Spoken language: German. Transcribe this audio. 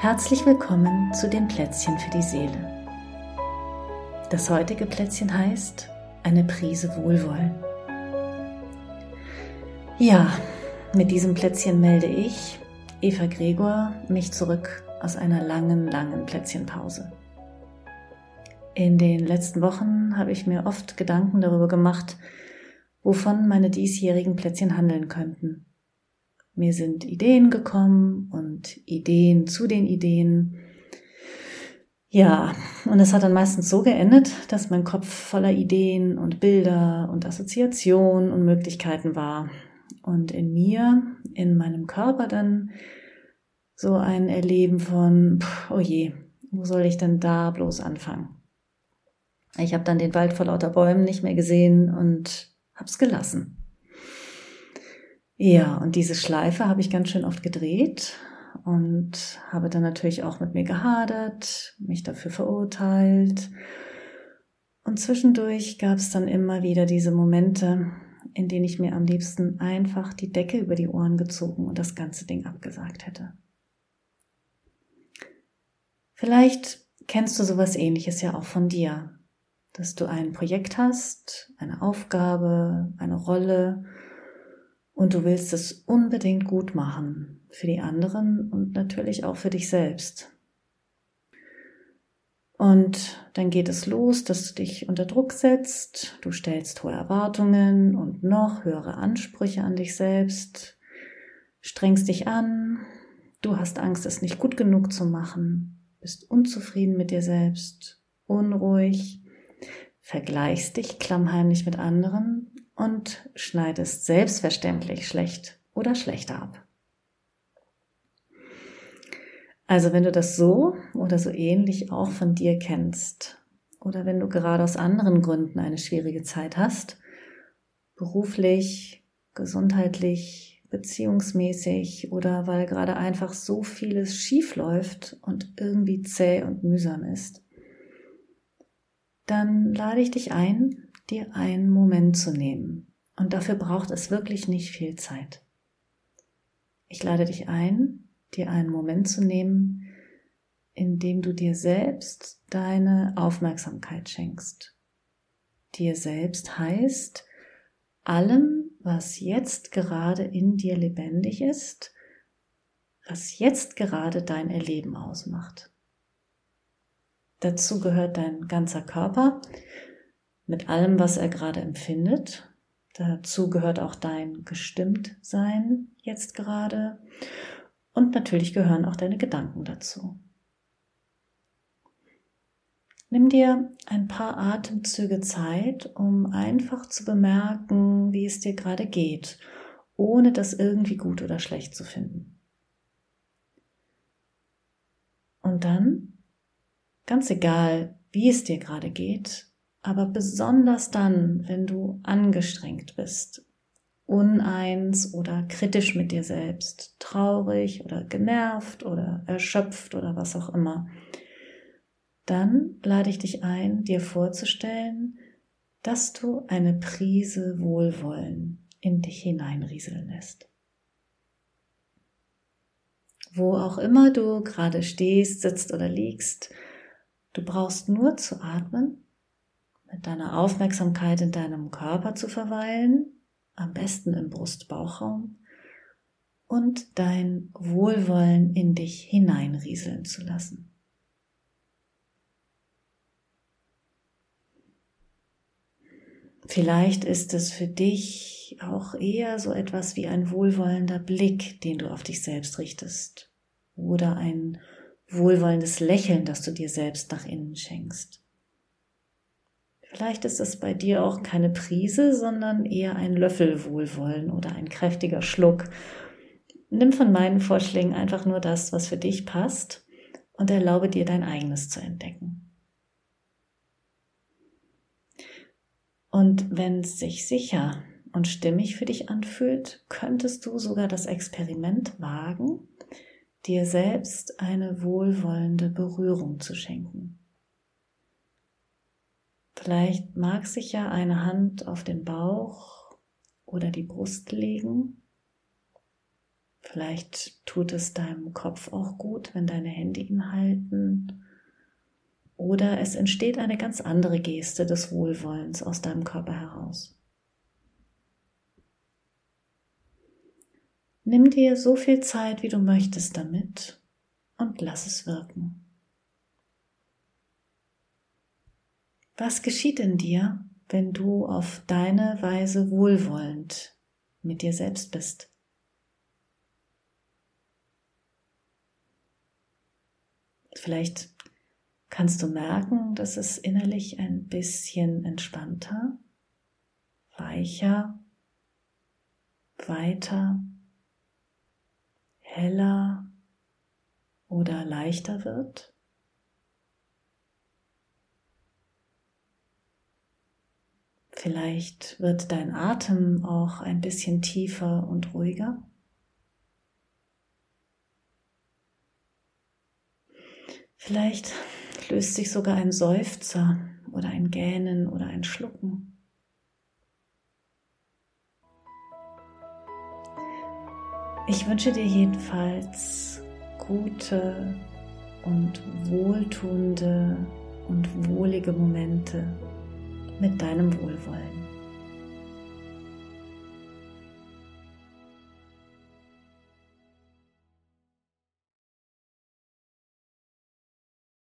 Herzlich willkommen zu den Plätzchen für die Seele. Das heutige Plätzchen heißt eine Prise Wohlwollen. Ja, mit diesem Plätzchen melde ich, Eva Gregor, mich zurück aus einer langen, langen Plätzchenpause. In den letzten Wochen habe ich mir oft Gedanken darüber gemacht, wovon meine diesjährigen Plätzchen handeln könnten. Mir sind Ideen gekommen und Ideen zu den Ideen. Ja, und es hat dann meistens so geendet, dass mein Kopf voller Ideen und Bilder und Assoziationen und Möglichkeiten war. Und in mir, in meinem Körper dann so ein Erleben von, oh je, wo soll ich denn da bloß anfangen? Ich habe dann den Wald vor lauter Bäumen nicht mehr gesehen und hab's gelassen. Ja, und diese Schleife habe ich ganz schön oft gedreht und habe dann natürlich auch mit mir gehadert, mich dafür verurteilt. Und zwischendurch gab es dann immer wieder diese Momente, in denen ich mir am liebsten einfach die Decke über die Ohren gezogen und das ganze Ding abgesagt hätte. Vielleicht kennst du sowas ähnliches ja auch von dir, dass du ein Projekt hast, eine Aufgabe, eine Rolle, und du willst es unbedingt gut machen. Für die anderen und natürlich auch für dich selbst. Und dann geht es los, dass du dich unter Druck setzt, du stellst hohe Erwartungen und noch höhere Ansprüche an dich selbst, strengst dich an, du hast Angst, es nicht gut genug zu machen, bist unzufrieden mit dir selbst, unruhig, vergleichst dich klammheimlich mit anderen und schneidest selbstverständlich schlecht oder schlechter ab. Also wenn du das so oder so ähnlich auch von dir kennst oder wenn du gerade aus anderen Gründen eine schwierige Zeit hast, beruflich, gesundheitlich, beziehungsmäßig oder weil gerade einfach so vieles schief läuft und irgendwie zäh und mühsam ist, dann lade ich dich ein, dir einen Moment zu nehmen. Und dafür braucht es wirklich nicht viel Zeit. Ich lade dich ein, dir einen Moment zu nehmen, in dem du dir selbst deine Aufmerksamkeit schenkst. Dir selbst heißt, allem, was jetzt gerade in dir lebendig ist, was jetzt gerade dein Erleben ausmacht. Dazu gehört dein ganzer Körper, mit allem, was er gerade empfindet. Dazu gehört auch dein Gestimmtsein jetzt gerade. Und natürlich gehören auch deine Gedanken dazu. Nimm dir ein paar Atemzüge Zeit, um einfach zu bemerken, wie es dir gerade geht, ohne das irgendwie gut oder schlecht zu finden. Und dann, ganz egal, wie es dir gerade geht, aber besonders dann, wenn du angestrengt bist, uneins oder kritisch mit dir selbst, traurig oder genervt oder erschöpft oder was auch immer, dann lade ich dich ein, dir vorzustellen, dass du eine Prise Wohlwollen in dich hineinrieseln lässt. Wo auch immer du gerade stehst, sitzt oder liegst, du brauchst nur zu atmen mit deiner Aufmerksamkeit in deinem Körper zu verweilen, am besten im Brust-Bauchraum, und dein Wohlwollen in dich hineinrieseln zu lassen. Vielleicht ist es für dich auch eher so etwas wie ein wohlwollender Blick, den du auf dich selbst richtest, oder ein wohlwollendes Lächeln, das du dir selbst nach innen schenkst. Vielleicht ist es bei dir auch keine Prise, sondern eher ein Löffel Wohlwollen oder ein kräftiger Schluck. Nimm von meinen Vorschlägen einfach nur das, was für dich passt und erlaube dir dein eigenes zu entdecken. Und wenn es sich sicher und stimmig für dich anfühlt, könntest du sogar das Experiment wagen, dir selbst eine wohlwollende Berührung zu schenken. Vielleicht mag sich ja eine Hand auf den Bauch oder die Brust legen. Vielleicht tut es deinem Kopf auch gut, wenn deine Hände ihn halten. Oder es entsteht eine ganz andere Geste des Wohlwollens aus deinem Körper heraus. Nimm dir so viel Zeit, wie du möchtest damit und lass es wirken. Was geschieht in dir, wenn du auf deine Weise wohlwollend mit dir selbst bist? Vielleicht kannst du merken, dass es innerlich ein bisschen entspannter, weicher, weiter, heller oder leichter wird. Vielleicht wird dein Atem auch ein bisschen tiefer und ruhiger. Vielleicht löst sich sogar ein Seufzer oder ein Gähnen oder ein Schlucken. Ich wünsche dir jedenfalls gute und wohltuende und wohlige Momente mit deinem Wohlwollen.